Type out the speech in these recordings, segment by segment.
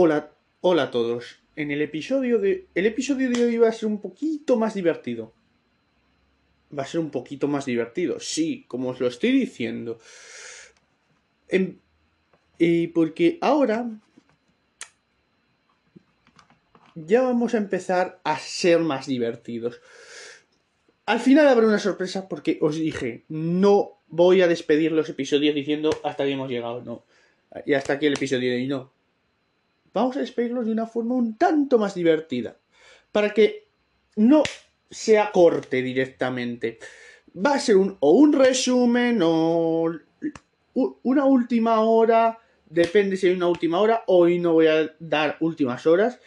Hola, hola a todos. En el episodio de. El episodio de hoy va a ser un poquito más divertido. Va a ser un poquito más divertido, sí, como os lo estoy diciendo. Em, y porque ahora. Ya vamos a empezar a ser más divertidos. Al final habrá una sorpresa porque os dije, no voy a despedir los episodios diciendo hasta aquí hemos llegado, no. Y hasta aquí el episodio de hoy, no vamos a despedirlos de una forma un tanto más divertida. Para que no sea corte directamente. Va a ser un, o un resumen o una última hora. Depende si hay una última hora. Hoy no voy a dar últimas horas.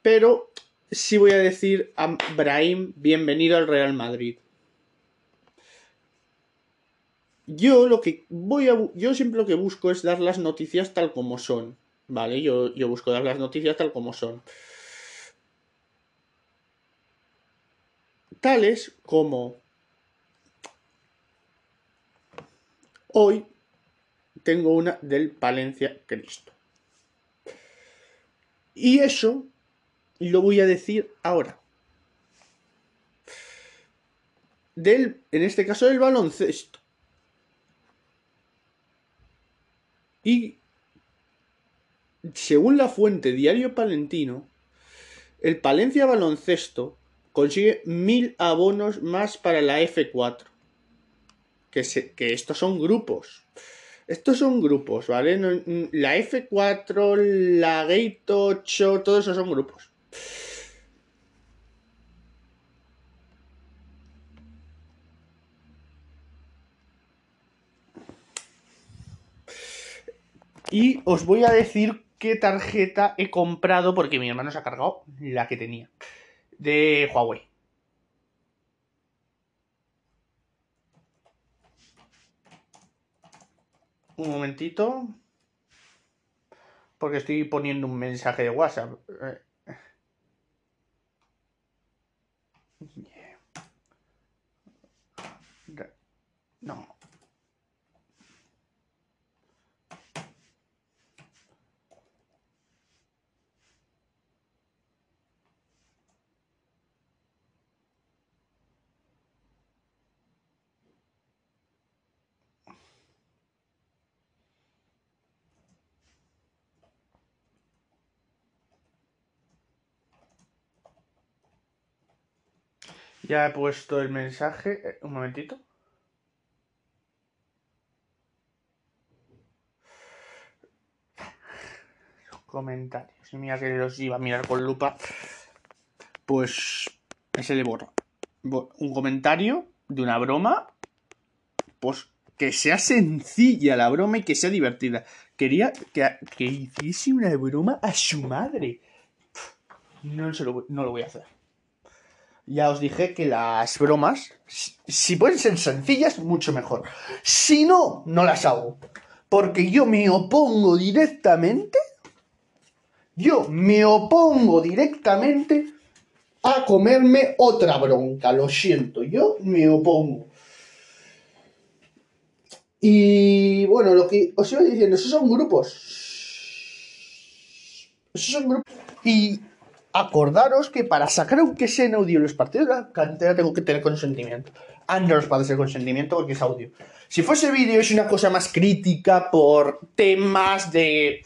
Pero sí voy a decir a Brahim, bienvenido al Real Madrid. Yo lo que voy a. Yo siempre lo que busco es dar las noticias tal como son. ¿Vale? Yo, yo busco dar las noticias tal como son. Tales como hoy tengo una del Palencia Cristo. Y eso lo voy a decir ahora. Del, en este caso del baloncesto. Y según la fuente Diario Palentino, el Palencia Baloncesto consigue mil abonos más para la F4. Que, que estos son grupos. Estos son grupos, ¿vale? la F4, la Gate 8, todos esos son grupos. Y os voy a decir qué tarjeta he comprado porque mi hermano se ha cargado la que tenía de Huawei. Un momentito. Porque estoy poniendo un mensaje de WhatsApp. No. Ya he puesto el mensaje. Eh, un momentito. Comentarios. Mira que los iba a mirar con lupa. Pues ese le borro. Un comentario de una broma. Pues que sea sencilla la broma y que sea divertida. Quería que, hiciese una broma a su madre. No, no lo voy a hacer ya os dije que las bromas, si pueden ser sencillas, mucho mejor. Si no, no las hago. Porque yo me opongo directamente, yo me opongo directamente a comerme otra bronca. Lo siento, yo me opongo. Y bueno, lo que os iba diciendo, esos son grupos. Esos son grupos. Y acordaros que para sacar aunque sea en audio los partidos de la cantera tengo que tener consentimiento. Android os puede ser consentimiento porque es audio. Si fuese vídeo es una cosa más crítica por temas de...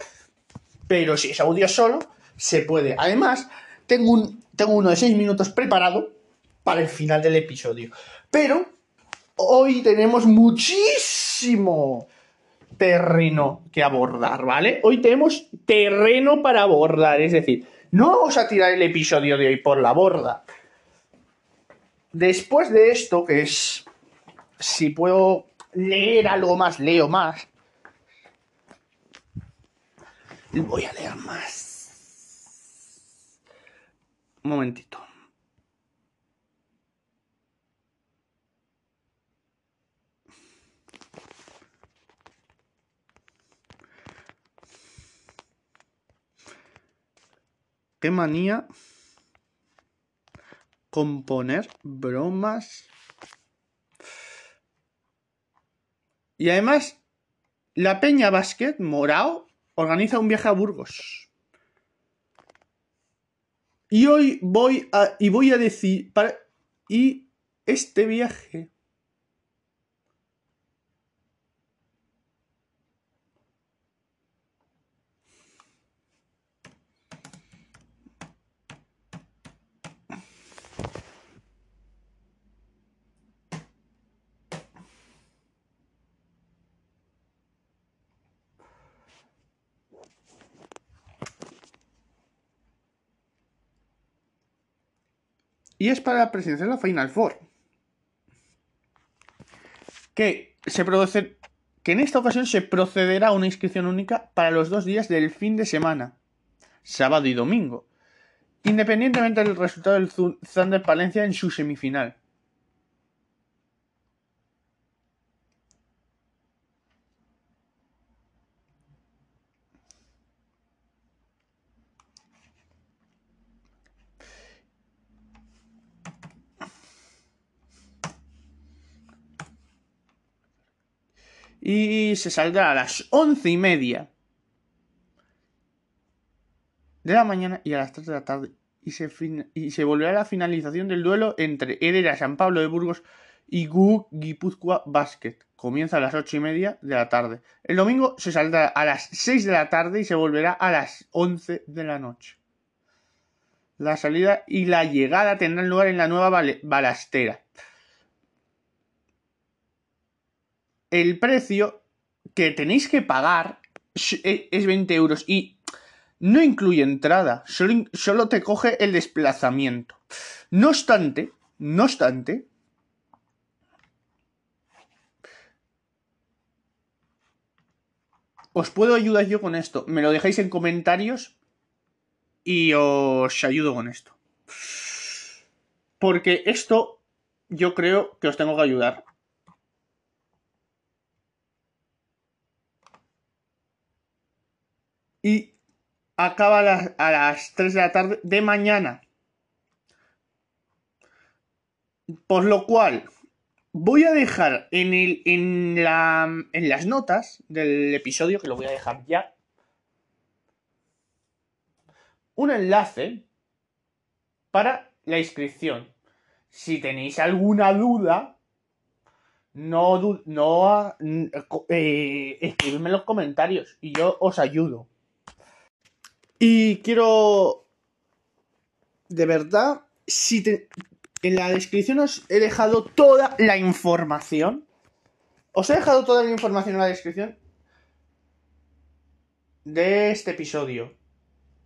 Pero si es audio solo, se puede. Además, tengo, un, tengo uno de 6 minutos preparado para el final del episodio. Pero hoy tenemos muchísimo terreno que abordar, ¿vale? Hoy tenemos terreno para abordar, es decir, no vamos a tirar el episodio de hoy por la borda. Después de esto, que es... Si puedo leer algo más, leo más. Voy a leer más. Un momentito. manía componer bromas. Y además, la Peña Basket Morao organiza un viaje a Burgos. Y hoy voy a. Y voy a decir. Para, y este viaje y es para la presidencia de la Final Four. Que se produce, que en esta ocasión se procederá a una inscripción única para los dos días del fin de semana, sábado y domingo, independientemente del resultado del Thunder Palencia en su semifinal. Y se saldrá a las once y media de la mañana y a las 3 de la tarde y se, y se volverá a la finalización del duelo entre Hereda San Pablo de Burgos y Gu Guipúzcoa Basket. Comienza a las ocho y media de la tarde. El domingo se saldrá a las 6 de la tarde y se volverá a las 11 de la noche. La salida y la llegada tendrán lugar en la nueva balastera. El precio que tenéis que pagar es 20 euros y no incluye entrada, solo, te coge el desplazamiento. No obstante, no obstante, os puedo ayudar yo con esto. Me lo dejáis en comentarios y os ayudo con esto. Porque esto yo creo que os tengo que ayudar. Y acaba a las, 3 de la tarde de mañana. Por lo cual, voy a dejar en, el, en, la, en las notas del episodio, que lo voy a dejar ya, un enlace para la inscripción. Si tenéis alguna duda, no, no eh, escribidme en los comentarios y yo os ayudo. Y quiero. De verdad, si en la descripción os he dejado toda la información. Os he dejado toda la información en la descripción de este episodio.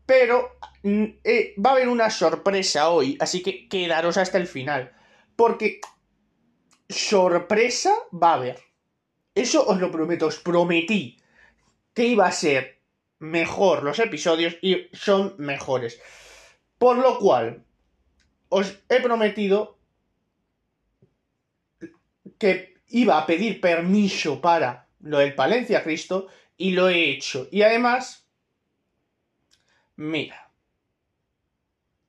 Pero mm, eh, va a haber una sorpresa hoy, así que quedaros hasta el final. Porque sorpresa va a haber. Eso os lo prometo, os prometí que iba a ser mejor los episodios y son mejores. Por lo cual, os he prometido que iba a pedir permiso para lo del Palencia Cristo y lo he hecho. Y además, mira,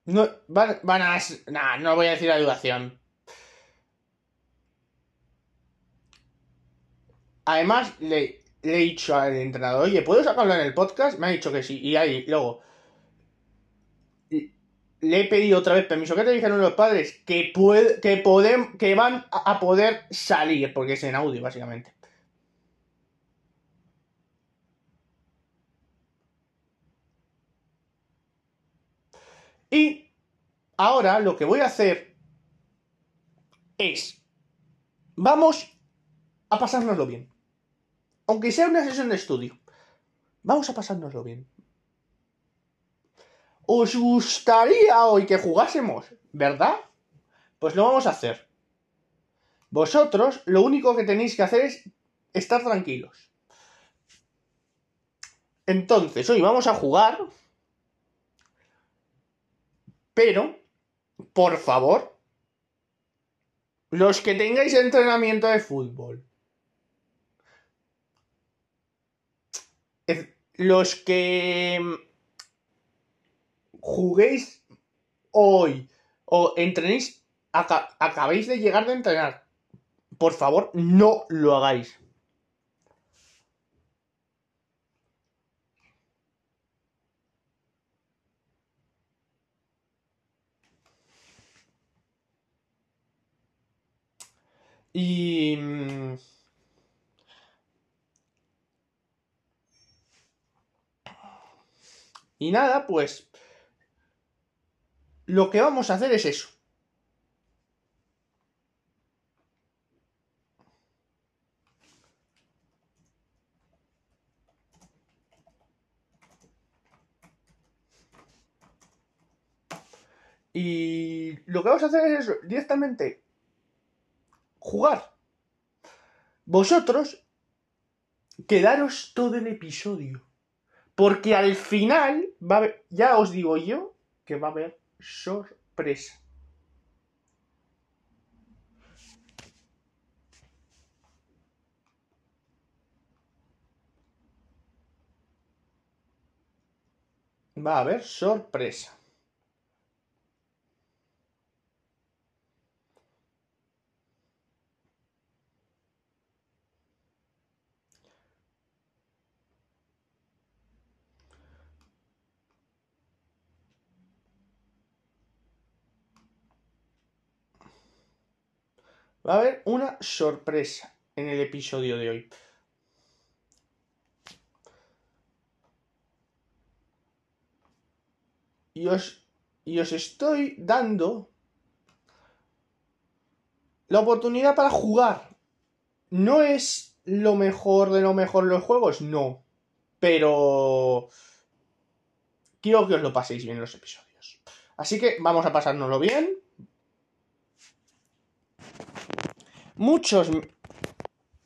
no, van, a... Nah, no voy a decir ayudación. Además, le, le he dicho al entrenador, oye, ¿puedo sacarlo en el podcast? Me ha dicho que sí. Y ahí, luego, le he pedido otra vez permiso. ¿Qué te dijeron los padres? Que, que, que van a poder salir, porque es en audio, básicamente. Y ahora lo que voy a hacer es, vamos a pasárnoslo bien. Aunque sea una sesión de estudio. Vamos a pasárnoslo bien. ¿Os gustaría hoy que jugásemos? ¿Verdad? Pues lo vamos a hacer. Vosotros lo único que tenéis que hacer es estar tranquilos. Entonces, hoy vamos a jugar. Pero, por favor, los que tengáis entrenamiento de fútbol, los que mm, juguéis hoy o entrenéis, aca acabéis de llegar de entrenar, por favor, no lo hagáis. Y... Mm, Y nada, pues... Lo que vamos a hacer es eso. Y lo que vamos a hacer es eso, directamente jugar. Vosotros quedaros todo el episodio. Porque al final va a haber, ya os digo yo que va a haber sorpresa. Va a haber sorpresa. Va a haber una sorpresa en el episodio de hoy. Y os, y os estoy dando la oportunidad para jugar. No es lo mejor de lo mejor los juegos, no. Pero quiero que os lo paséis bien los episodios. Así que vamos a pasárnoslo bien. Muchos.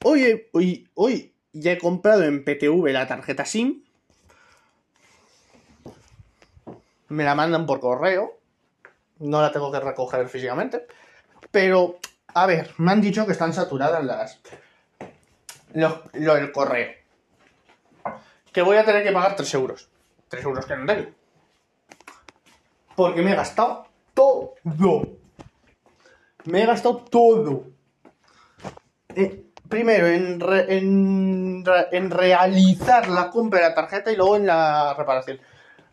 Hoy, hoy, hoy ya he comprado en PTV la tarjeta SIM. Me la mandan por correo. No la tengo que recoger físicamente. Pero, a ver, me han dicho que están saturadas las. Lo, lo del correo. Que voy a tener que pagar 3 euros. 3 euros que no tengo. Porque me he gastado todo. Me he gastado todo. Eh, primero en, re- en, en realizar la compra de la tarjeta y luego en la reparación.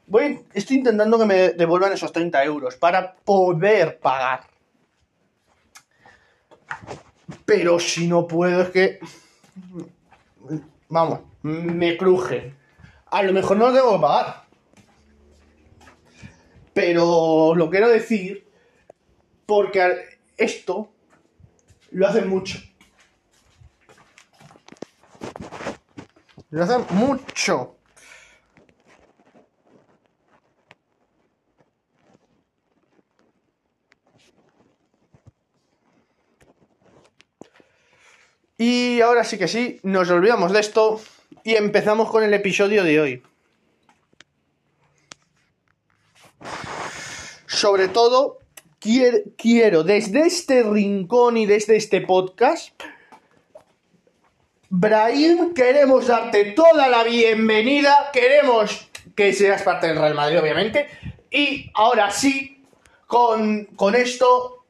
Voy, estoy intentando que me devuelvan esos 30 euros para poder pagar. Pero si no puedo es que... Vamos, me crujen. A lo mejor no lo que pagar. Pero lo quiero decir porque esto lo hacen mucho. Lo mucho. Y ahora sí que sí, nos olvidamos de esto y empezamos con el episodio de hoy. Sobre todo, quier- quiero desde este rincón y desde este podcast Brahim, queremos darte toda la bienvenida. Queremos que seas parte del Real Madrid, obviamente. Y ahora sí, con, con esto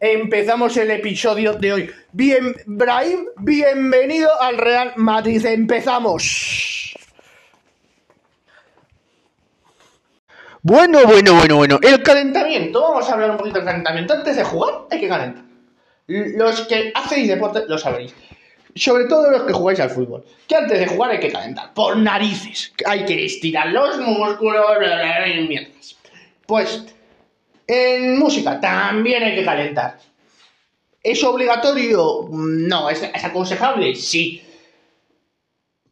empezamos el episodio de hoy. Bien, Brahim, bienvenido al Real Madrid. Empezamos. Bueno, bueno, bueno, bueno. El calentamiento. Vamos a hablar un poquito del calentamiento. Antes de jugar, hay que calentar. Los que hacéis deporte lo sabréis sobre todo los que jugáis al fútbol, que antes de jugar hay que calentar, por narices, hay que estirar los músculos, y mierdas. Pues, en música también hay que calentar. ¿Es obligatorio? No, ¿es, es aconsejable? Sí.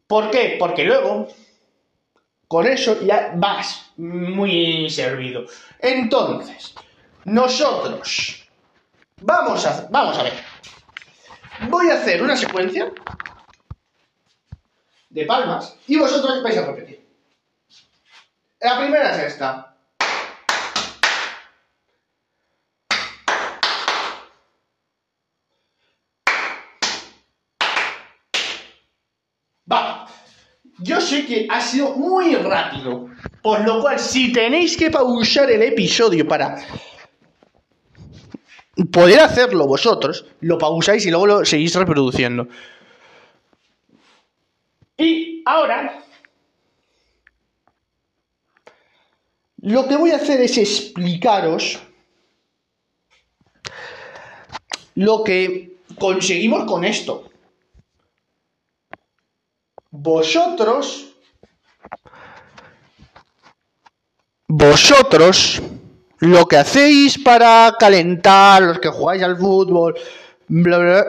¿Por qué? Porque luego, con eso ya vas muy servido. Entonces, nosotros, vamos a, vamos a ver. Voy a hacer una secuencia de palmas y vosotros vais a repetir. La primera es esta. Va. Yo sé que ha sido muy rápido. Por lo cual, si tenéis que pausar el episodio para poder hacerlo vosotros, lo pausáis y luego lo seguís reproduciendo. Y ahora, lo que voy a hacer es explicaros lo que conseguimos con esto? Vosotros vosotros lo que hacéis para calentar, los que jugáis al fútbol, bla, bla,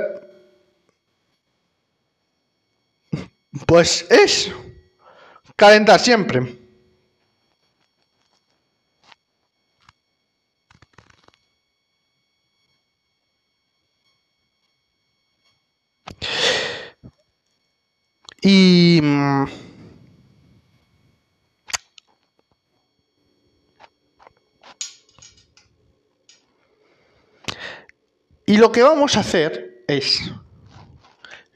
pues es calentar siempre. Y... y lo que vamos a hacer es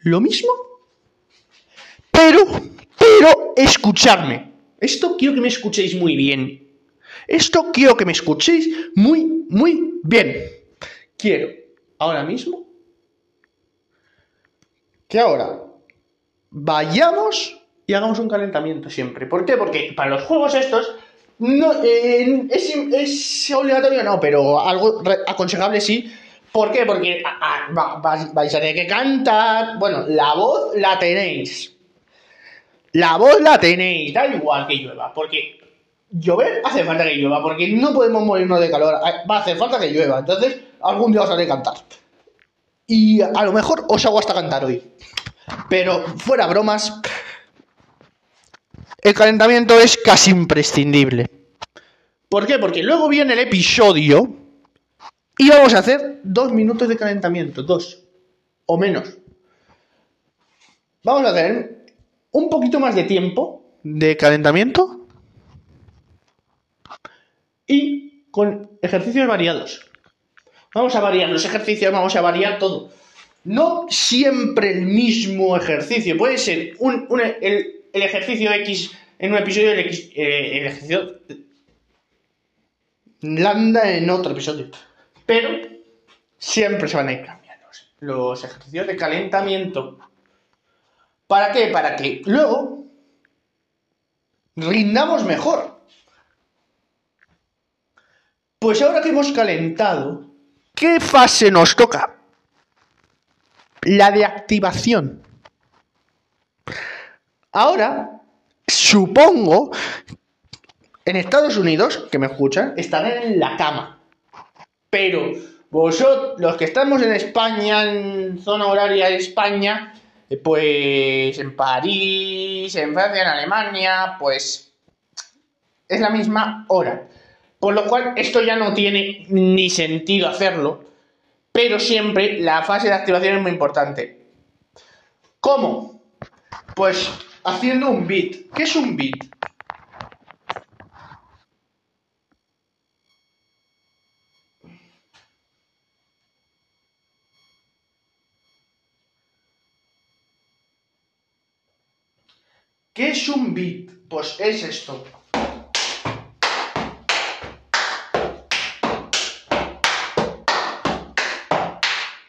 lo mismo, pero, pero escucharme. Esto quiero que me escuchéis muy bien. Esto quiero que me escuchéis muy, muy bien. Quiero ahora mismo que ahora vayamos y hagamos un calentamiento siempre. ¿Por qué? Porque para los juegos estos no, eh, es, es, obligatorio, no, pero algo aconsejable sí. ¿Por qué? Porque vais a tener que cantar. Bueno, la voz la tenéis. La voz la tenéis, da igual que llueva, porque llover hace falta que llueva, porque no podemos morirnos de calor, va a hacer falta que llueva, entonces algún día os haré cantar. Y a lo mejor os hago hasta cantar hoy. Pero fuera bromas, el calentamiento es casi imprescindible. ¿Por qué? Porque luego viene el episodio y vamos a hacer dos minutos de calentamiento, dos o menos. Vamos a hacer un poquito más de tiempo de calentamiento y con ejercicios variados. Vamos a variar los ejercicios, vamos a variar todo no siempre el mismo ejercicio. Puede ser un, el, ejercicio X en un episodio, el, X, eh, el ejercicio lambda en otro episodio. Pero siempre se van a ir cambiando los ejercicios de calentamiento. ¿Para qué? Para que luego rindamos mejor. Pues ahora que hemos calentado, ¿qué fase nos toca? la de activación. Ahora, supongo, en Estados Unidos, que me escuchan, están en la cama. Pero vosotros, los que estamos en España, en zona horaria de España, eh, pues en París, en Francia, en Alemania, pues es la misma hora. Por lo cual, esto ya no tiene ni sentido hacerlo, pero siempre la fase de activación es muy importante. ¿Cómo? Pues haciendo un bit. ¿Qué es un bit? ¿Qué es un bit? Pues es esto.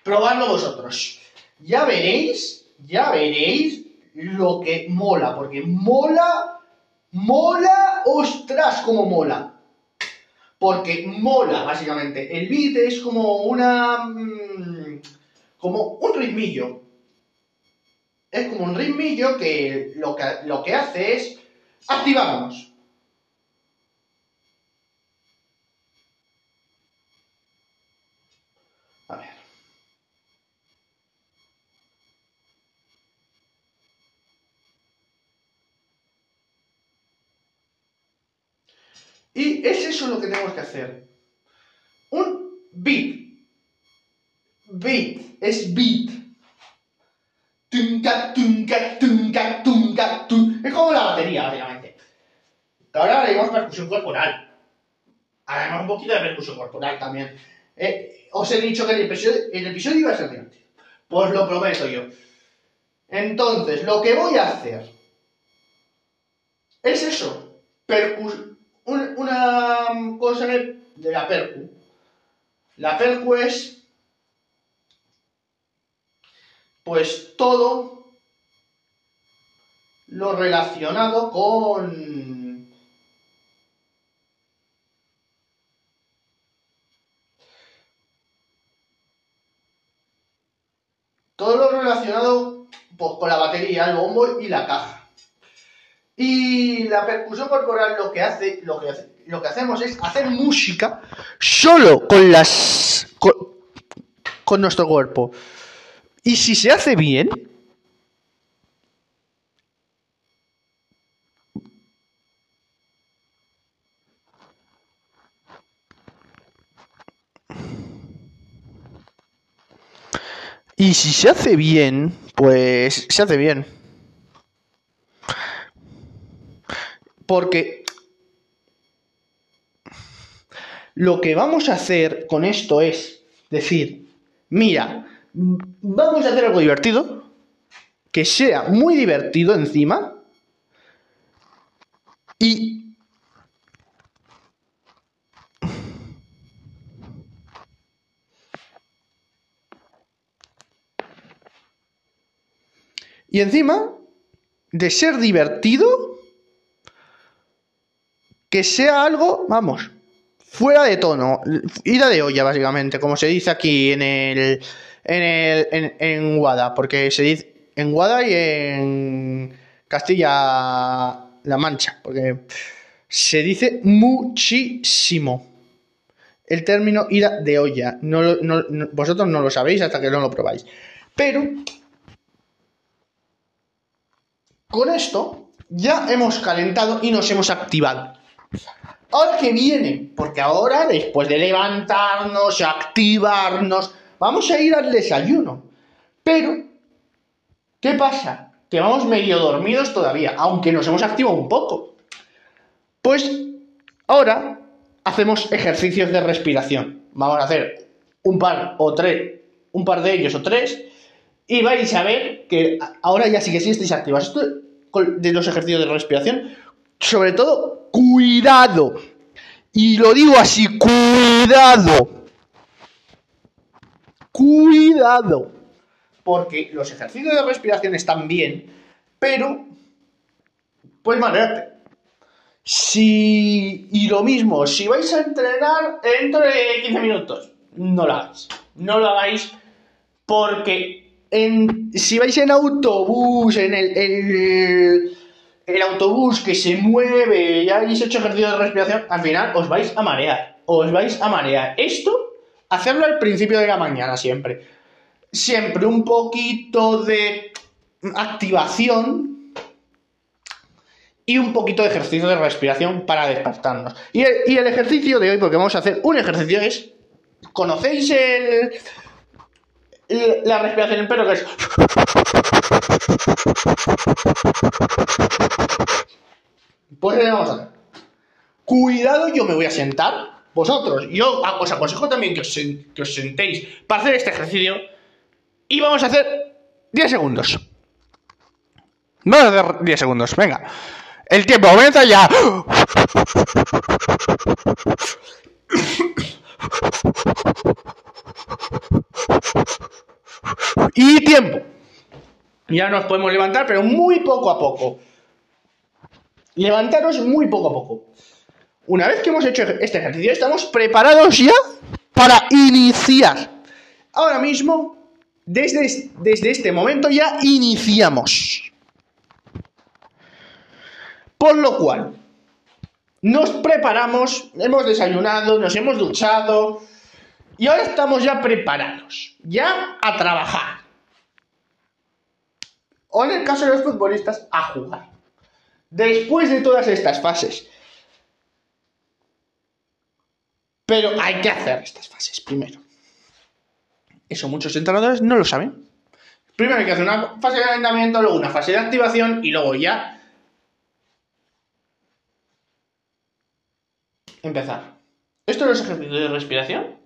probadlo vosotros. Ya veréis, ya veréis lo que mola, porque mola, mola, ostras, como mola. Porque mola, básicamente. El beat es como una... Mm, como un ritmillo. Es como un ritmillo que lo que, lo que hace es activarnos. A ver. Y es eso lo que tenemos que hacer. Un beat. Beat. Es beat. Tunca, tunca, tunca, tunca, tunca. Es como la batería, básicamente. Ahora haremos percusión corporal. Haremos un poquito de percusión corporal también. Eh, os he dicho que el episodio, el iba a ser divertido. Pues lo prometo yo. Entonces, lo que voy a hacer es eso. Percusión una cosa de la percu. La percu es pues todo lo relacionado con Todo lo relacionado pues, con la batería, el bombo y la caja. Y la percusión corporal lo que hace, lo que lo que hacemos es hacer música solo con las con nuestro cuerpo. Y si se hace bien, Y si se hace bien, pues se hace bien. Porque lo que vamos a hacer con esto es decir, mira, vamos a hacer algo divertido, que sea muy divertido encima, y Y encima, de ser divertido, que sea algo, vamos, fuera de tono, ida de olla, básicamente, como se dice aquí en el. En el. en, Guada, porque se dice en Guada y en Castilla-La Mancha, porque se dice muchísimo el término ida de olla. No, vosotros no lo sabéis hasta que no lo probáis. Pero con esto ya hemos calentado y nos hemos activado. Ahora que viene, porque ahora después de levantarnos, activarnos, vamos a ir al desayuno. Pero, ¿qué pasa? Que vamos medio dormidos todavía, aunque nos hemos activado un poco. Pues ahora hacemos ejercicios de respiración. Vamos a hacer un par o tres, un par de ellos o tres, y vais a ver que ahora ya sí que sí estáis activos. Esto de los ejercicios de respiración, sobre todo, cuidado. Y lo digo así, cuidado. Cuidado. Porque los ejercicios de respiración están bien, pero puedes marearte. Si. Y lo mismo, si vais a entrenar dentro de 15 minutos, no lo hagáis. No lo hagáis porque si vais en autobús, en el, el, autobús que se mueve, ya habéis hecho ejercicio de respiración, al final os vais a marear. Os vais a marear. Esto, hacerlo al principio de la mañana siempre. Siempre un poquito de activación y un poquito de ejercicio de respiración para despertarnos. Y el, ejercicio de hoy, porque vamos a hacer un ejercicio, es. ¿Conocéis el, la respiración en perro que es... Pues vamos a ver. Cuidado, yo me voy a sentar. Vosotros, yo os aconsejo también que os, que os sentéis para hacer este ejercicio. Y vamos a hacer 10 segundos. Vamos a hacer 10 segundos, venga. El tiempo aumenta ya. Y tiempo. Ya nos podemos levantar, pero muy poco a poco. Levantaros muy poco a poco. Una vez que hemos hecho este ejercicio, estamos preparados ya para iniciar. Ahora mismo, desde, desde este momento ya iniciamos. Por lo cual, nos preparamos, hemos desayunado, nos hemos duchado, y ahora estamos ya preparados, ya a trabajar. O en el caso de los futbolistas, a jugar. Después de todas estas fases. Pero hay que hacer estas fases primero. Eso muchos entrenadores no lo saben. Primero hay que hacer una fase de calentamiento, luego una fase de activación y luego ya empezar. Esto es los ejercicios de respiración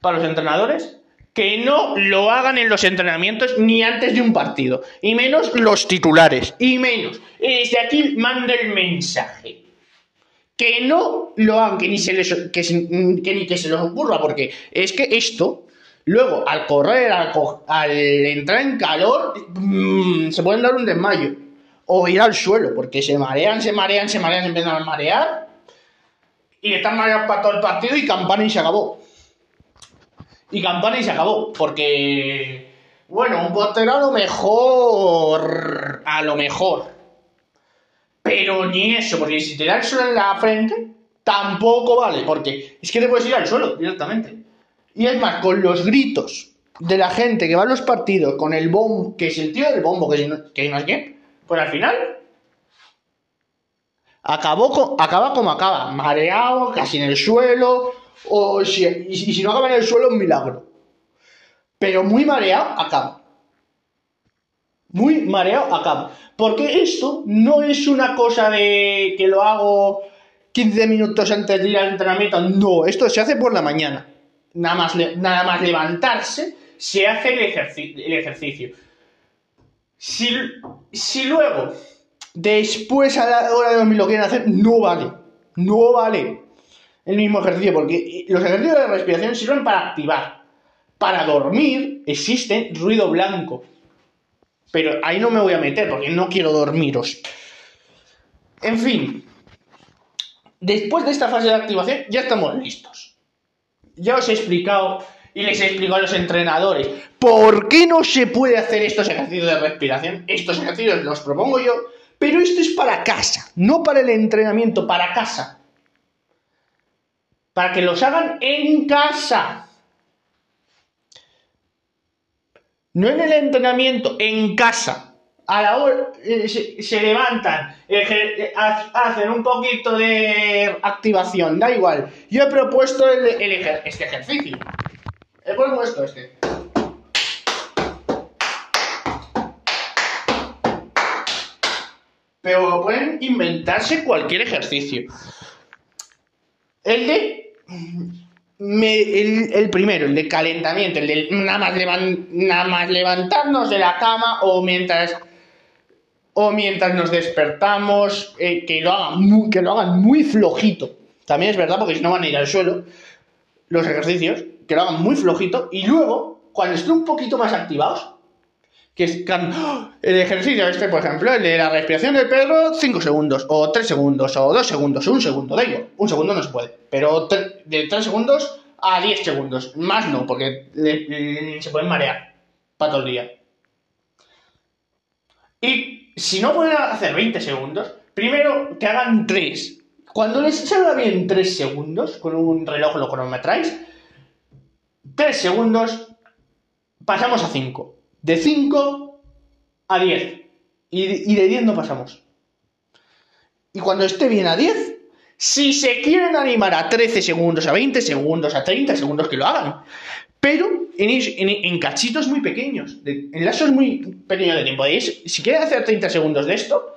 para los entrenadores que no lo hagan en los entrenamientos ni antes de un partido, y menos los titulares, y menos. Y desde aquí mando el mensaje. Que no lo hagan, que ni se les, que, ni que se les ocurra, porque es que esto, luego al correr, al, entrar en calor, mm, se pueden dar un desmayo. O ir al suelo, porque se marean, se marean, se marean, se empiezan a marear. Y están mareados para todo el partido y campana y se acabó y campana y se acabó. Porque Bueno, un portero a lo mejor. A lo mejor. Pero ni eso, porque si te da el suelo en la frente, tampoco vale, porque es que te puedes ir al suelo directamente. Y es más, con los gritos de la gente que va a los partidos, con el bombo, que es el tío del bombo, que, si no, que es qué, pues al final acabó acaba como acaba, mareado, casi en el suelo, o si, y, si no acaba en el suelo, un milagro. Pero muy mareado, acaba. Muy mareado, acaba. Porque esto no es una cosa de que lo hago 15 minutos antes de ir al entrenamiento. No, esto se hace por la mañana. Nada más, nada más levantarse, se hace el, el ejercicio. Si, si luego, después a la hora de dormir lo quieren hacer, no vale. No vale el mismo ejercicio, porque los ejercicios de respiración sirven para activar. Para dormir existe ruido blanco. Pero ahí no me voy a meter porque no quiero dormiros. En fin, después de esta fase de activación ya estamos listos. Ya os he explicado y les he explicado a los entrenadores por qué no se puede hacer estos ejercicios de respiración. Estos ejercicios los propongo yo, pero esto es para casa, no para el entrenamiento, para casa. Para que los hagan en casa. No en el entrenamiento, en casa. A la hora eh, se, levantan, eh, hacen un poquito de activación, da igual. Yo he propuesto este ejercicio. He propuesto este. Pero pueden inventarse cualquier ejercicio. El de el, primero, el de calentamiento, el de nada más, nada más levantarnos de la cama o mientras o mientras nos despertamos, eh, que, lo hagan muy, que lo hagan muy flojito. También es verdad, porque si no van a ir al suelo los ejercicios, que lo hagan muy flojito y luego, cuando estén un poquito más activados, que es el ejercicio este, por ejemplo, el de la respiración del perro, 5 segundos, o 3 segundos, o 2 segundos, o 1 segundo, da igual, un segundo no se puede, pero de 3 segundos a 10 segundos, más no, porque se pueden marear para todo el día. Y si no pueden hacer 20 segundos, primero que hagan 3. Cuando les salga bien 3 segundos, con un reloj lo cronometráis, 3 segundos, pasamos a 5 de 5 a 10. Y, de 10 no pasamos. Y cuando esté bien a 10, si se quieren animar a 13 segundos, a 20 segundos, a 30 segundos, que lo hagan. Pero en, cachitos muy pequeños, en lazos muy pequeños de tiempo. si quieren hacer 30 segundos de esto,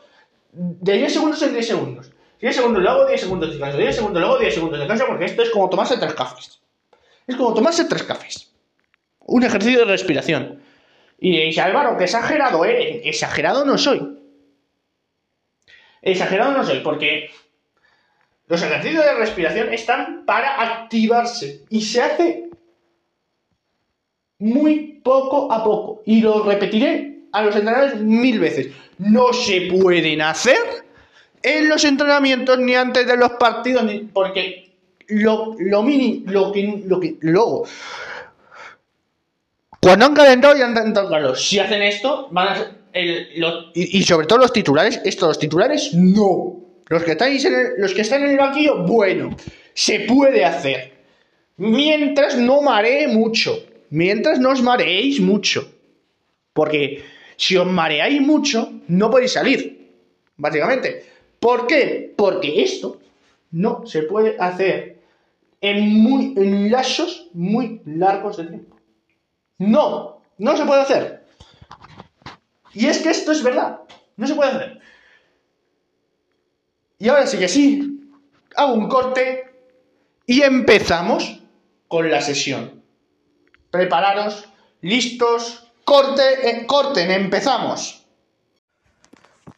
de 10 segundos en 10 segundos. 10 segundos, luego 10 segundos de descanso, 10 segundos, luego 10 segundos de descanso, porque esto es como tomarse tres cafés. Es como tomarse tres cafés. Un ejercicio de respiración. Y diréis, Álvaro, qué exagerado eres. Exagerado no soy. Exagerado no soy, porque los ejercicios de respiración están para activarse y se hace muy poco a poco. Y lo repetiré a los entrenadores mil veces. No se pueden hacer en los entrenamientos ni antes de los partidos, porque lo, lo mini, lo que, lo que luego cuando han calentado y han entrado calor. Si hacen esto, van a ser y, sobre todo los titulares, estos los titulares, no. Los que, estáis en los que están en el banquillo, bueno, se puede hacer. Mientras no maree mucho. Mientras no os mareéis mucho. Porque si os mareáis mucho, no podéis salir. Básicamente. ¿Por qué? Porque esto no se puede hacer en, muy, en lazos muy largos de tiempo. No, no se puede hacer. Y es que esto es verdad, no se puede hacer. Y ahora sí que sí, hago un corte y empezamos con la sesión. Prepararos, listos, corte, eh, corten, empezamos.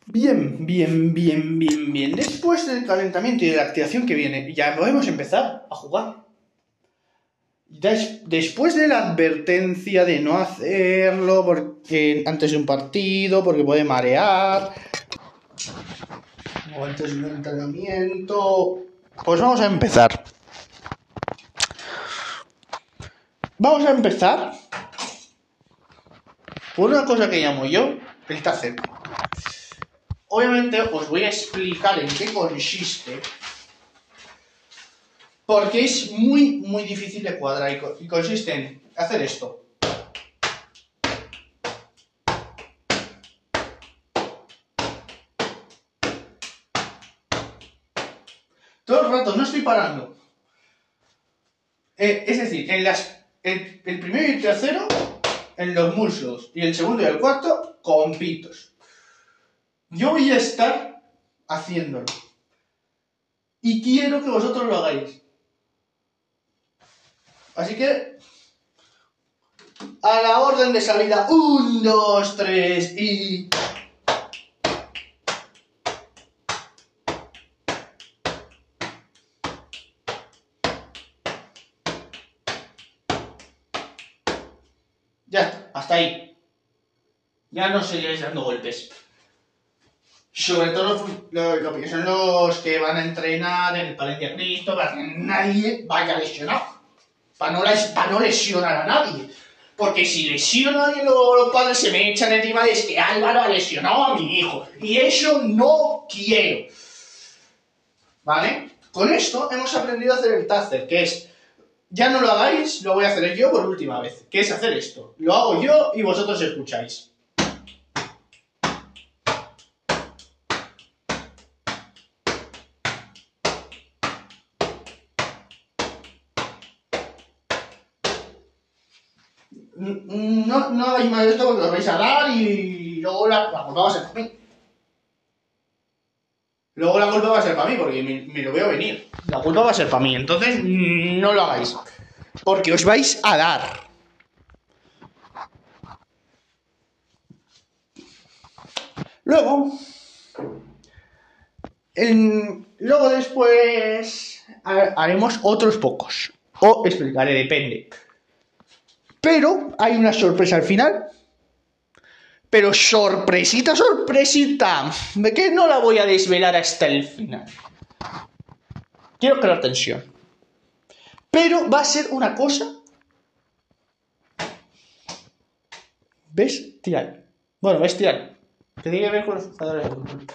Bien, bien, bien, bien, bien. Después del calentamiento y de la activación que viene, ya podemos empezar a jugar después de la advertencia de no hacerlo porque antes de un partido, porque puede marear, o antes de un entrenamiento, pues vamos a empezar. Vamos a empezar por una cosa que llamo yo el tacer. Obviamente os voy a explicar en qué consiste, porque es muy, muy difícil de cuadrar y, consiste en hacer esto. Todo el rato, no estoy parando. Eh, es decir, en las, el, el primero y el tercero en los muslos y el segundo y el cuarto con pitos. Yo voy a estar haciéndolo. Y quiero que vosotros lo hagáis. Así que, a la orden de salida, un, dos, tres y... Ya hasta ahí. Ya no seguiréis dando golpes. Sobre todo lo, que son los que van a entrenar en el Palencia Cristo para que nadie vaya lesionado. Para no, para no lesionar a nadie. Porque si lesiono a alguien, luego los padres se me echan encima de que Álvaro ha lesionado a mi hijo. Y eso no quiero. ¿Vale? Con esto hemos aprendido a hacer el tazer, que es ya no lo hagáis, lo voy a hacer yo por última vez. ¿Qué es hacer esto? Lo hago yo y vosotros escucháis. No, no hagáis más de esto porque lo vais a dar y luego la, culpa va a ser para mí. Luego la culpa va a ser para mí porque me lo veo venir. La culpa va a ser para mí, entonces no lo hagáis. Porque os vais a dar. Luego, luego después haremos otros pocos. O explicaré, depende. Pero hay una sorpresa al final. Pero sorpresita, sorpresita. ¿De qué no la voy a desvelar hasta el final? Quiero crear tensión. Pero va a ser una cosa bestial. Bueno, bestial. Que tiene que ver con los jugadores de fútbol.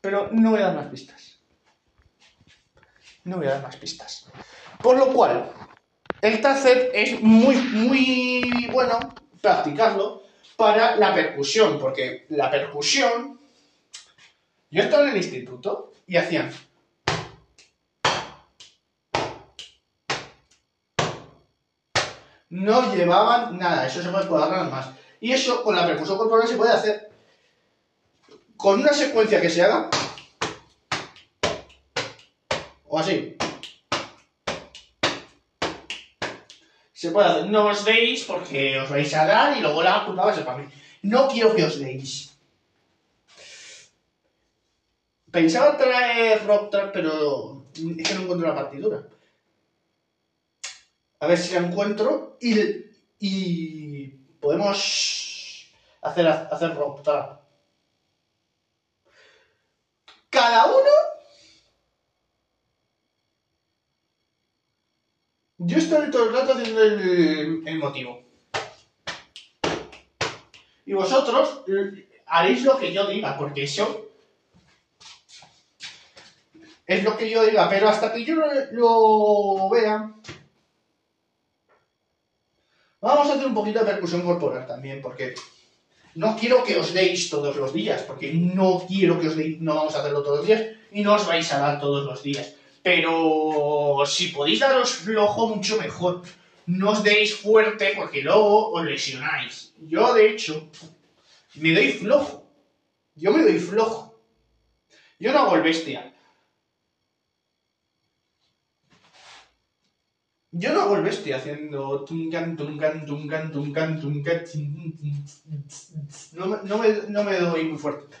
Pero no voy a dar más pistas. No voy a dar más pistas. Por lo cual, el tacer es muy, muy bueno practicarlo para la percusión, porque la percusión. Yo estaba en el instituto y hacían no llevaban nada, eso se puede cuadrar más. Y eso con la percusión corporal se puede hacer con una secuencia que se haga o así. Se puede hacer. No os deis porque os vais a dar y luego la culpa va a ser para mí. No quiero que os deis. Pensaba traer Rock pero es que no encuentro la partitura. A ver si la encuentro y, y podemos hacer, hacer rock Cada uno. Yo estoy todo el rato haciendo el, motivo. Y vosotros haréis lo que yo diga, porque eso es lo que yo diga, pero hasta que yo lo vea, Vamos a hacer un poquito de percusión corporal también, porque no quiero que os deis todos los días, porque no quiero que os deis, no vamos a hacerlo todos los días y no os vais a dar todos los días. Pero si podéis daros flojo, mucho mejor. No os deis fuerte porque luego os lesionáis. Yo, de hecho, me doy flojo. Yo me doy flojo. Yo no hago el bestia. Yo no hago el bestia haciendo tungan, tungan, tungan, tungan, tungan, no, no, me, no me doy muy fuerte.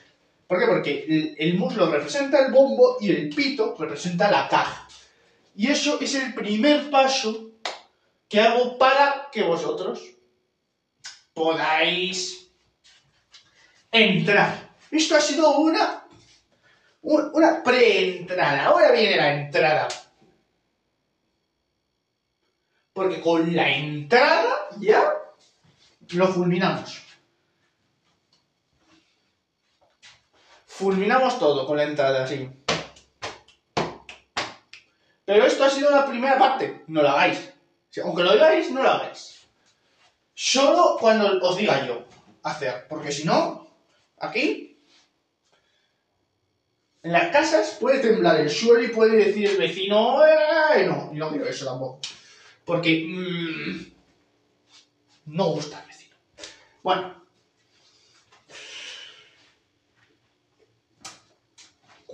¿Por qué? Porque el, muslo representa el bombo y el pito representa la caja. Y eso es el primer paso que hago para que vosotros podáis entrar. Esto ha sido una, una preentrada. Ahora viene la entrada porque con la entrada ya lo fulminamos. Fulminamos todo con la entrada así. Pero esto ha sido la primera parte. No lo hagáis. Aunque lo digáis, no lo hagáis. Solo cuando os diga yo hacer. Porque si no, aquí, en las casas puede temblar el suelo y puede decir el vecino, no, no quiero eso tampoco. Porque mmm, no gusta el vecino. Bueno.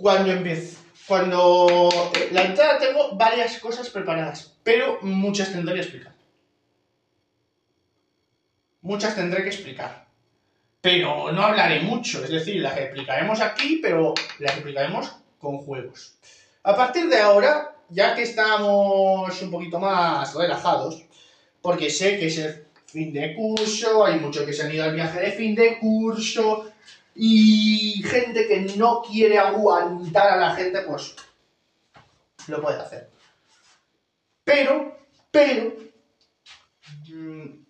Cuando empiezo, cuando eh, la entrada tengo varias cosas preparadas, pero muchas tendré que explicar. Muchas tendré que explicar. Pero no hablaré mucho, es decir, las explicaremos aquí, pero las explicaremos con juegos. A partir de ahora, ya que estamos un poquito más relajados, porque sé que es el fin de curso, hay muchos que se han ido al viaje de fin de curso, y gente que no quiere aguantar a la gente, pues lo puede hacer. Pero, pero, mm,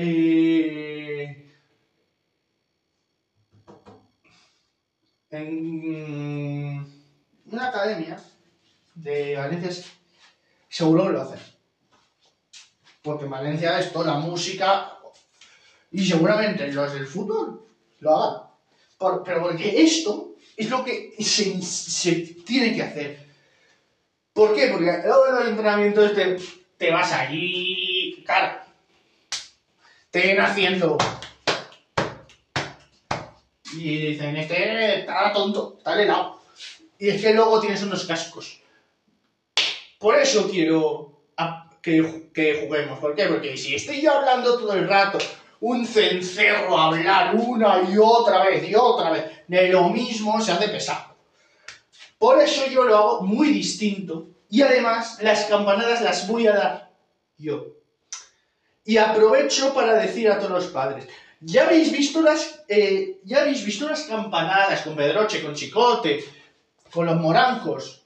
Eh, en una academia de Valencia seguro que lo hacen. Porque en Valencia esto, la música y seguramente los del fútbol lo hagan. pero porque esto es lo que se, tiene que hacer. ¿Por qué? Porque luego los entrenamientos te, te vas allí, cara estén haciendo. Y dicen, este está tonto, está helado. Y es que luego tienes unos cascos. Por eso quiero que, que juguemos. ¿Por qué? Porque si estoy yo hablando todo el rato, un cencerro a hablar una y otra vez y otra vez de lo mismo, se hace pesado. Por eso yo lo hago muy distinto. Y además, las campanadas las voy a dar yo. Y aprovecho para decir a todos los padres, ya habéis visto las, eh, ya habéis visto las campanadas con Pedroche, con Chicote, con los morancos.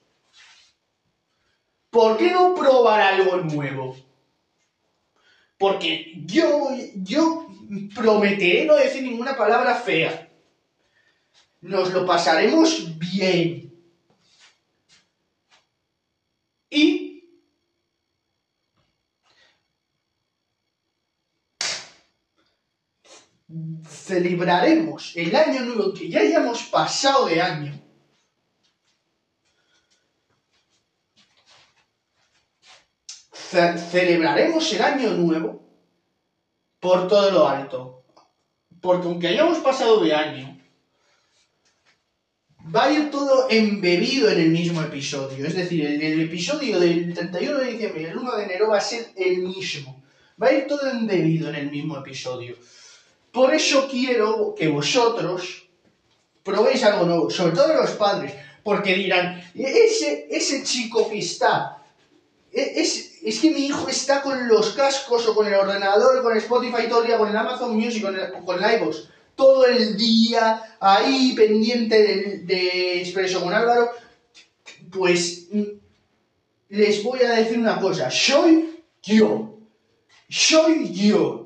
¿Por qué no probar algo nuevo? Porque yo, yo prometeré no decir ninguna palabra fea. Nos lo pasaremos bien. Y celebraremos el año nuevo que ya hayamos pasado de año. Celebraremos el año nuevo por todo lo alto. Porque aunque hayamos pasado de año, va a ir todo embebido en el mismo episodio. Es decir, el, el episodio del 31 de diciembre y el 1 de enero va a ser el mismo. Va a ir todo embebido en el mismo episodio. Por eso quiero que vosotros probéis algo nuevo, sobre todo los padres, porque dirán, ese, ese chico que está, es, es que mi hijo está con los cascos o con el ordenador, con Spotify todo el día, con el Amazon Music, con, el, con todo el día ahí pendiente de, de Expreso con Álvaro, pues mm, les voy a decir una cosa, soy yo, soy yo,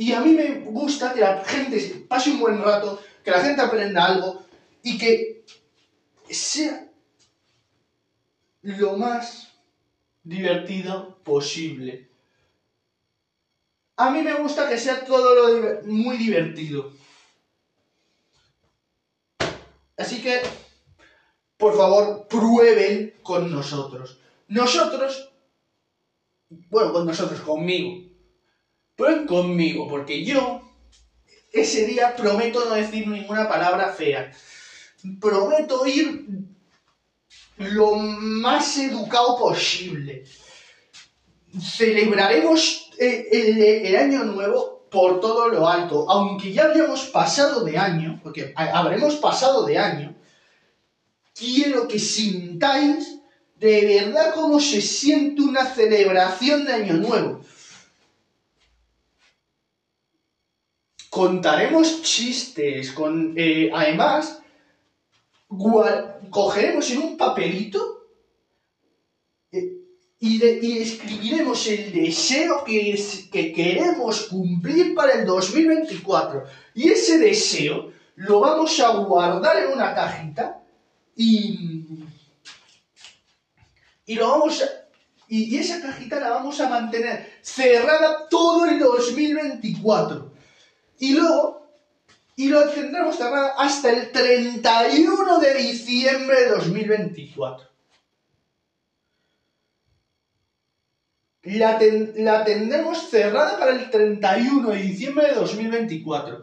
Y a mí me gusta que la gente pase un buen rato, que la gente aprenda algo y que sea lo más divertido posible. A mí me gusta que sea todo lo muy divertido. Así que, por favor, prueben con nosotros. Nosotros, bueno, con nosotros, conmigo Prueben conmigo, porque yo ese día prometo no decir ninguna palabra fea. Prometo ir lo más educado posible. Celebraremos eh, el, año nuevo por todo lo alto. Aunque ya habíamos pasado de año, porque habremos pasado de año, quiero que sintáis de verdad cómo se siente una celebración de año nuevo. contaremos chistes, con, eh, además, cogeremos en un papelito, eh, y, escribiremos el deseo que, queremos cumplir para el 2024. Y ese deseo lo vamos a guardar en una cajita y, y lo vamos y esa cajita la vamos a mantener cerrada todo el 2024. Y luego, y lo tendremos cerrada hasta el 31 de diciembre de 2024. La, ten- la tendremos cerrada para el 31 de diciembre de 2024.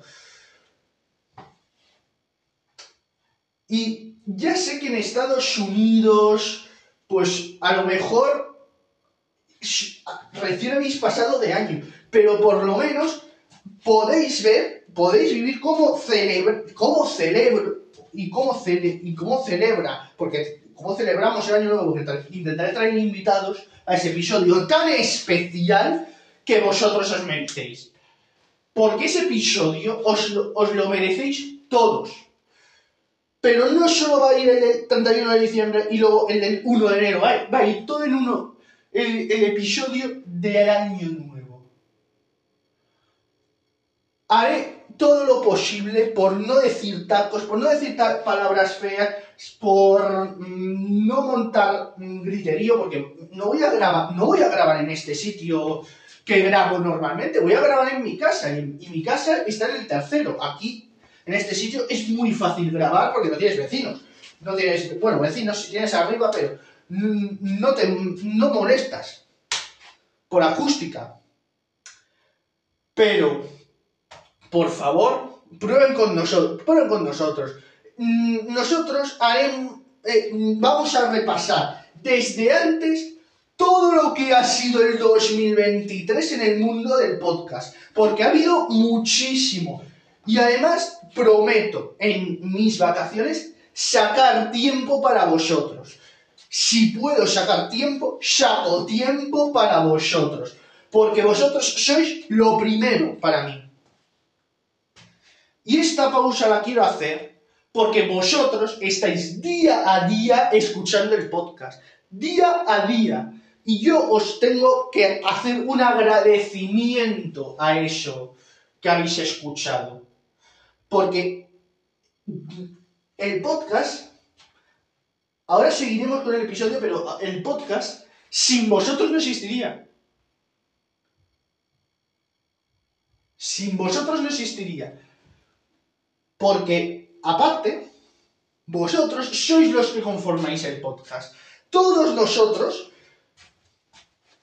Y ya sé que en Estados Unidos, pues a lo mejor recién habéis pasado de año, pero por lo menos podéis ver, podéis vivir cómo celebra, cómo celebro y cómo, cele- y cómo celebra, porque cómo celebramos el año nuevo, intentaré traer invitados a ese episodio tan especial que vosotros os merecéis. Porque ese episodio os os lo merecéis todos. Pero no solo va a ir el del 31 de diciembre y luego el del 1 de enero, va, va a ir todo en uno, el, el episodio del año nuevo. Haré todo lo posible por no decir tacos, por no decir palabras feas, por mm, no montar mm, griterío, porque no voy a grabar, no voy a grabar en este sitio que grabo normalmente, voy a grabar en mi casa, y, y mi casa está en el tercero. Aquí, en este sitio, es muy fácil grabar porque no tienes vecinos. No tienes, bueno, vecinos si tienes arriba, pero mm, no te no molestas por acústica. Pero, por favor, prueben con nosotros, prueben con nosotros. Mm, Nosotros haremos, eh, mm, vamos a repasar desde antes todo lo que ha sido el 2023 en el mundo del podcast, porque ha habido muchísimo. Y además prometo en mis vacaciones sacar tiempo para vosotros. Si puedo sacar tiempo, saco tiempo para vosotros, porque vosotros sois lo primero para mí. Y esta pausa la quiero hacer porque vosotros estáis día a día escuchando el podcast, día a día. Y yo os tengo que hacer un agradecimiento a eso que habéis escuchado. Porque el podcast, ahora seguiremos con el episodio, pero el podcast sin vosotros no existiría. Sin vosotros no existiría. Porque, aparte, vosotros sois los que conformáis el podcast. Todos nosotros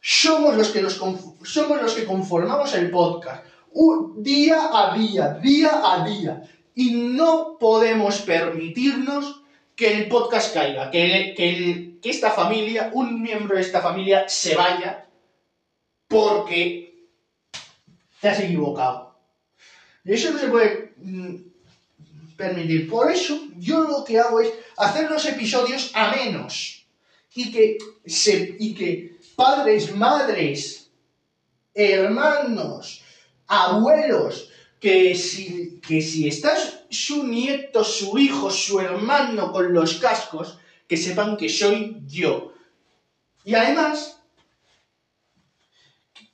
somos los que, conf- somos los que conformamos el podcast. Un- día a día, día a día. Y no podemos permitirnos que el podcast caiga, que, que esta familia, un miembro de esta familia, se vaya porque te has equivocado. Y eso no se puede permitir. Por eso, yo lo que hago es hacer los episodios a menos. Y que, se, y que padres, madres, hermanos, abuelos, que si, que si está su nieto, su hijo, su hermano con los cascos, que sepan que soy yo. Y además,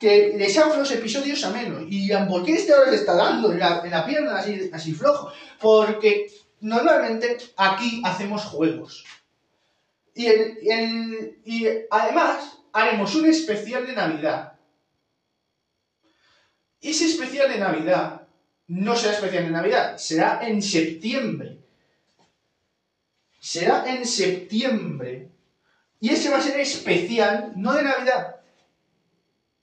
que les hago los episodios a menos. Y ¿por qué este ahora le está dando en la, en la pierna así, así flojo? Porque normalmente aquí hacemos juegos. Y, el- y además haremos un especial de Navidad. Ese especial de Navidad no será especial de Navidad, será en septiembre. Será en septiembre. Y ese va a ser especial, no de Navidad,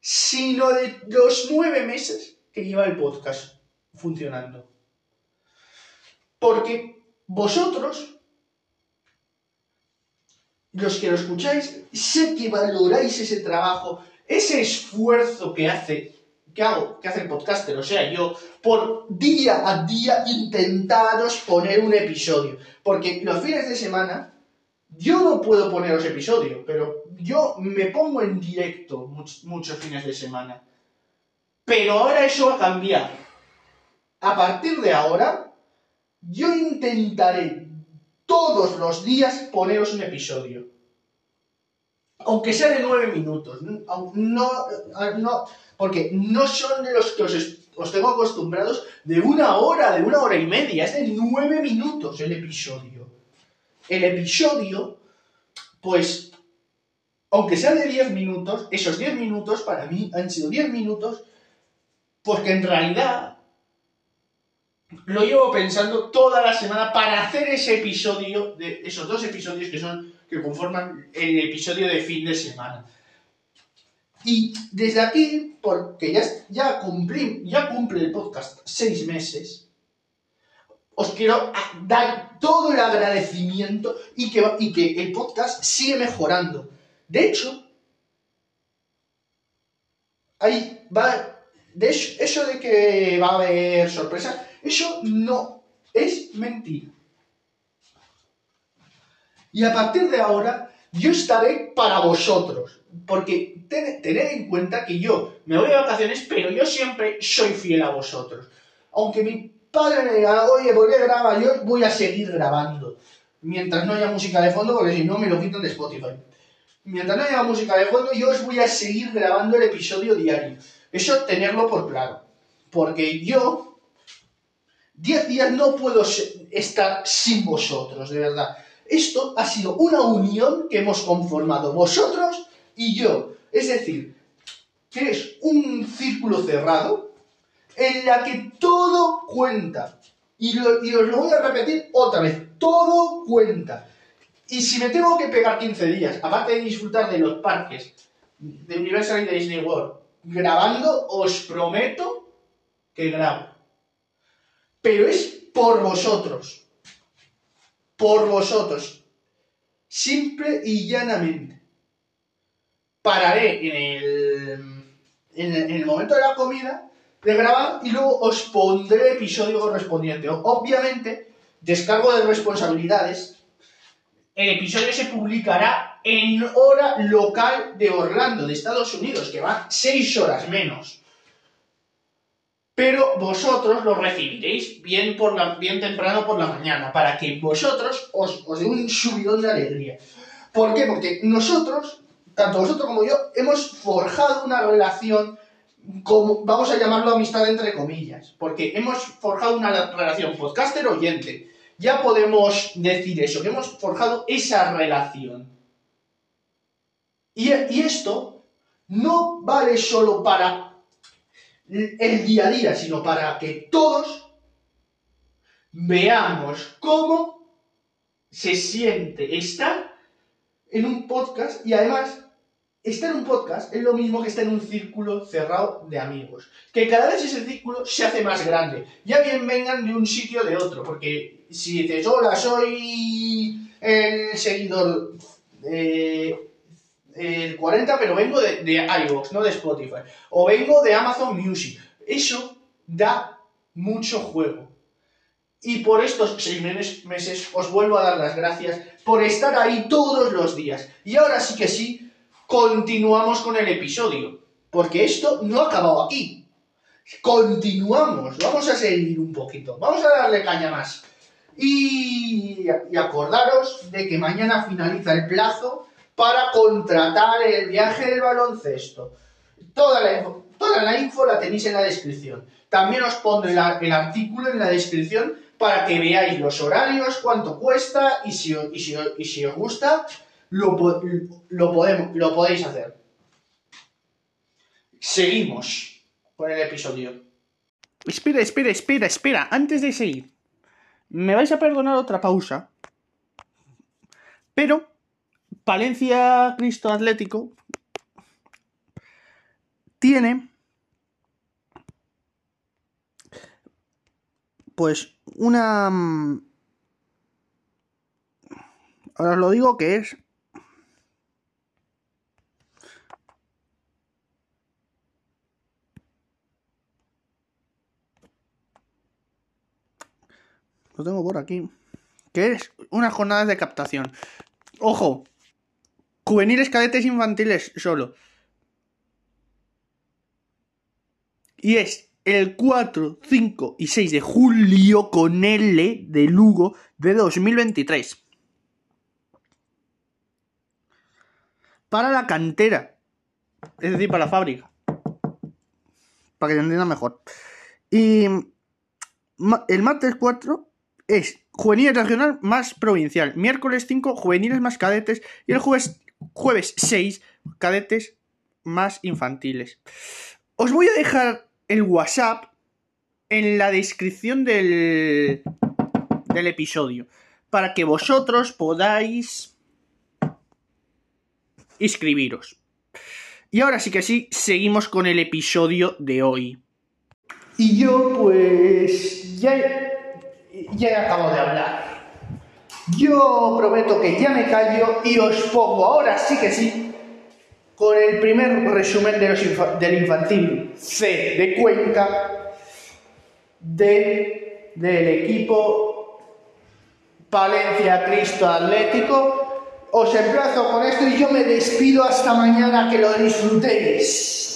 sino de los nueve meses que lleva el podcast funcionando. Porque vosotros, los que lo escucháis, sé que valoráis ese trabajo, ese esfuerzo que hace, que hago, que hace el podcaster, o sea, yo, por día a día intentaros poner un episodio. Porque los fines de semana yo no puedo poneros episodio, pero yo me pongo en directo much- muchos fines de semana. Pero ahora eso va a cambiar. A partir de ahora, yo intentaré todos los días poneros un episodio. aunque sea de nueve minutos, no, no, porque no son de los que os tengo acostumbrados de una hora, de una hora y media, es de nueve minutos el episodio. El episodio, pues, aunque sea de diez minutos, esos diez minutos para mí han sido diez minutos porque en realidad lo llevo pensando toda la semana para hacer ese episodio, de esos dos episodios que son, que conforman el episodio de fin de semana. Y desde aquí, porque ya, ya, ya cumple el podcast seis meses, os quiero dar todo el agradecimiento y que, y que el podcast sigue mejorando. De hecho, ahí va. De eso de que va a haber sorpresas, eso no es mentira. Y a partir de ahora, yo estaré para vosotros. Porque tened, en cuenta que yo me voy de vacaciones, pero yo siempre soy fiel a vosotros. Aunque mi padre me oye, ¿por qué graba? Yo voy a seguir grabando. Mientras no haya música de fondo, porque si no me lo quitan de Spotify. Mientras no haya música de fondo, yo os voy a seguir grabando el episodio diario. Eso tenerlo por claro. Porque yo Diez días no puedo estar sin vosotros, de verdad. Esto ha sido una unión que hemos conformado vosotros y yo. Es decir, que es un círculo cerrado en la que todo cuenta. Y, y os lo voy a repetir otra vez, todo cuenta. Y si me tengo que pegar 15 días, aparte de disfrutar de los parques de Universal y de Disney World, grabando, os prometo que grabo pero es por vosotros. Por vosotros. Simple y llanamente. Pararé en el, en el, momento de la comida de grabar y luego os pondré el episodio correspondiente. Obviamente, descargo de responsabilidades. El episodio se publicará en hora local de Orlando, de Estados Unidos, que va seis horas menos pero vosotros lo recibiréis bien, por la, bien temprano por la mañana, para que vosotros os, os dé un subidón de alegría. ¿Por qué? Porque nosotros, tanto vosotros como yo, hemos forjado una relación, vamos a llamarlo amistad entre comillas, porque hemos forjado una relación podcaster-oyente. Ya podemos decir eso, que hemos forjado esa relación. Y, y esto no vale solo para el día a día, sino para que todos veamos cómo se siente estar en un podcast y además estar en un podcast es lo mismo que estar en un círculo cerrado de amigos. Que cada vez ese círculo se hace más grande. Ya bien vengan de un sitio o de otro, porque si dices, hola, soy el seguidor de el 40, pero vengo de, de no de Spotify. O vengo de Amazon Music. Eso da mucho juego. Y por estos seis meses os vuelvo a dar las gracias por estar ahí todos los días. Y ahora sí que sí, continuamos con el episodio. Porque esto no ha acabado aquí. Continuamos, vamos a seguir un poquito. Vamos a darle caña más. Y, y acordaros de que mañana finaliza el plazo para contratar el viaje del baloncesto. Toda la, toda la info la tenéis en la descripción. También os pondré el, artículo en la descripción para que veáis los horarios, cuánto cuesta y si, y si, os gusta, lo, lo, podemos, lo podéis hacer. Seguimos con el episodio. Espera, espera, espera, espera. Antes de seguir, me vais a perdonar otra pausa. Pero Palencia Cristo Atlético tiene pues una mm, ahora os lo digo que es lo tengo por aquí que es unas jornadas de captación ojo Juveniles, cadetes, infantiles, solo. Y es el 4, 5 y 6 de julio con L de Lugo de 2023. para la cantera. Es decir, para la fábrica. Para que se entienda mejor. Y el martes 4 es juvenil regional más provincial. Miércoles 5, juveniles más cadetes. Y el jueves, jueves 6, cadetes más infantiles. Os voy a dejar el WhatsApp en la descripción del, del episodio para que vosotros podáis inscribiros. Y ahora sí que sí, seguimos con el episodio de hoy. Y yo pues ya, ya he acabado de hablar. Yo prometo que ya me callo y os pongo ahora sí que sí con el primer resumen de los del infantil C de Cuenca de, del equipo Palencia Cristo Atlético. Os emplazo con esto y yo me despido hasta mañana, que lo disfrutéis.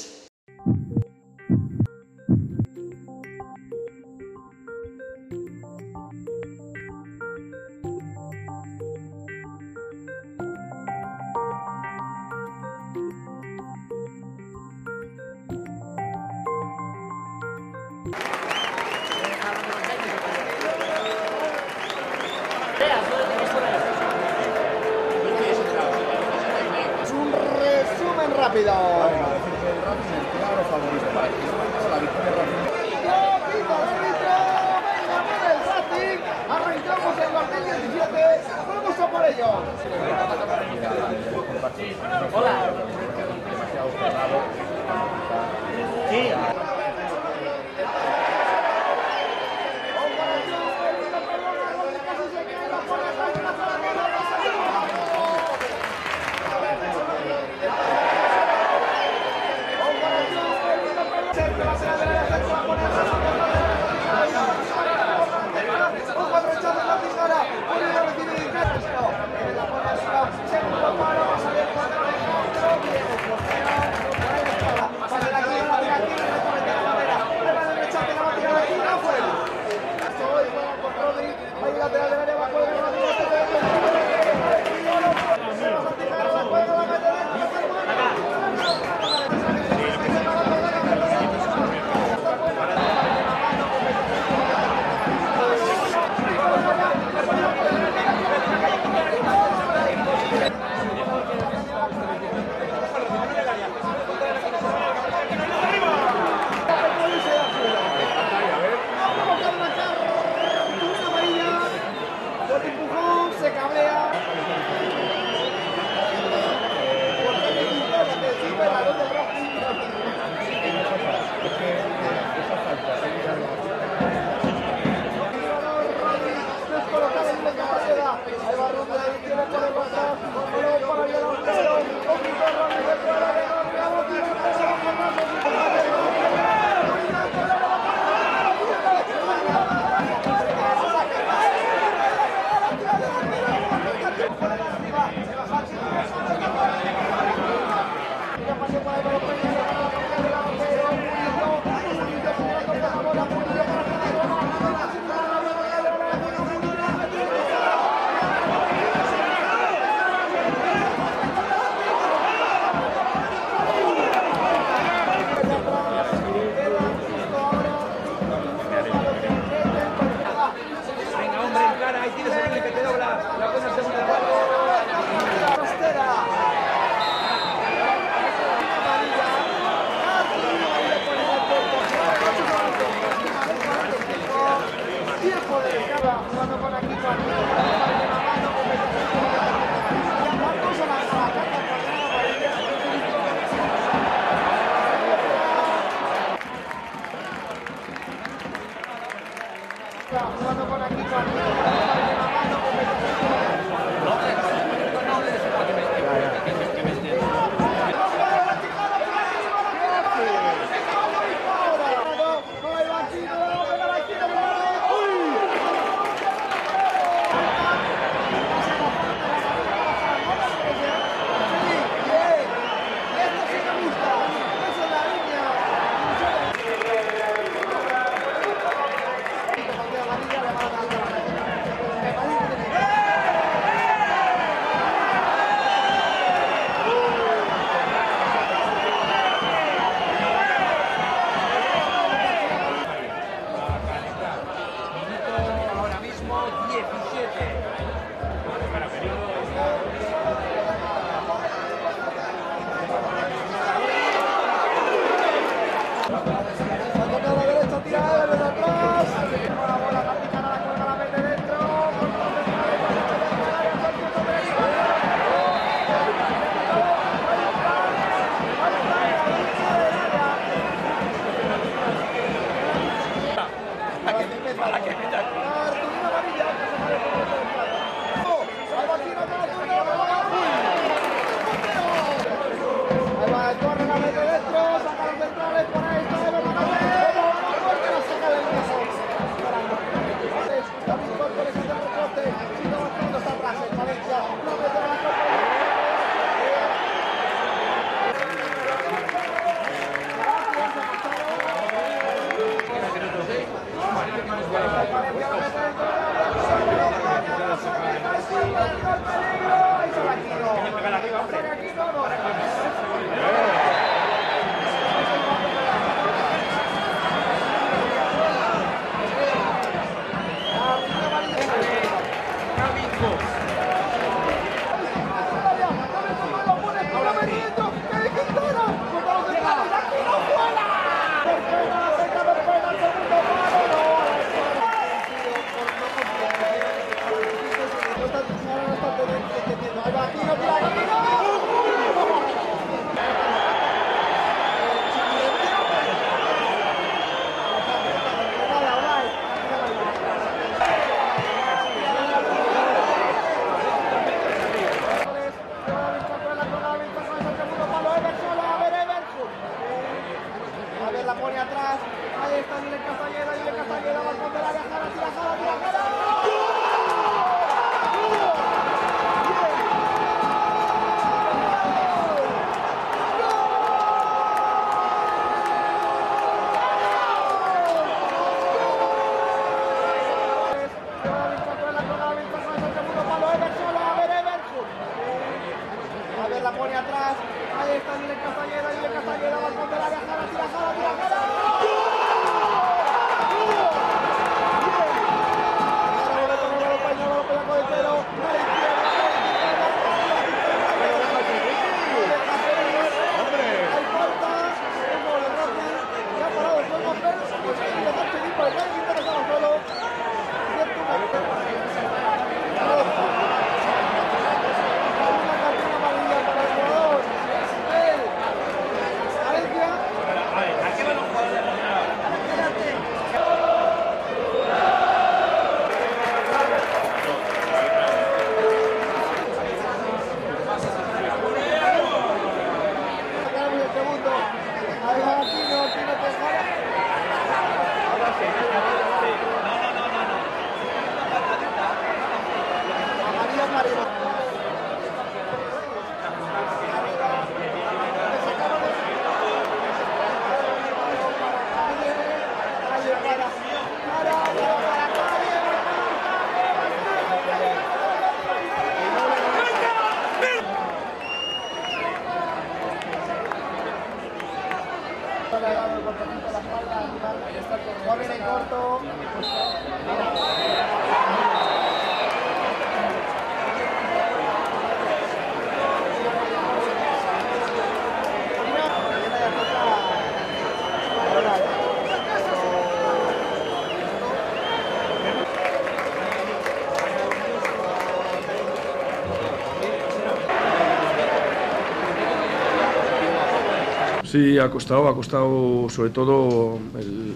Sí, ha costado, ha costado sobre todo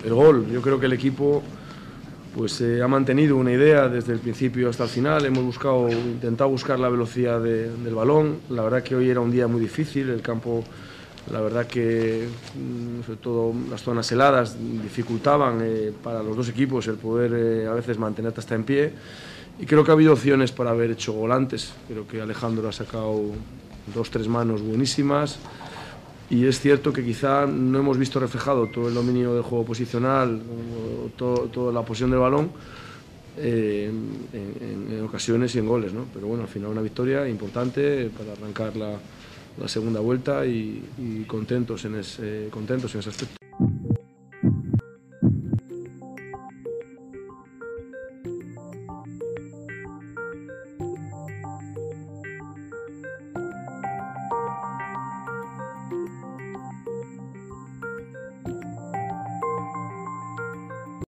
el, gol. Yo creo que el equipo pues eh, ha mantenido una idea desde el principio hasta el final. Hemos buscado, intentado buscar la velocidad de- del balón. La verdad que hoy era un día muy difícil. El campo, la verdad que mm, sobre todo las zonas heladas dificultaban eh, para los dos equipos el poder eh, a veces mantenerte hasta en pie. Y creo que ha habido opciones para haber hecho gol antes. Creo que Alejandro ha sacado dos, tres manos buenísimas. Y es cierto que quizá no hemos visto reflejado todo el dominio del juego posicional, todo- toda la posición del balón eh, en, ocasiones y en goles, ¿no? Pero bueno, al final una victoria importante para arrancar la, segunda vuelta y, y contentos, en ese, contentos en ese aspecto.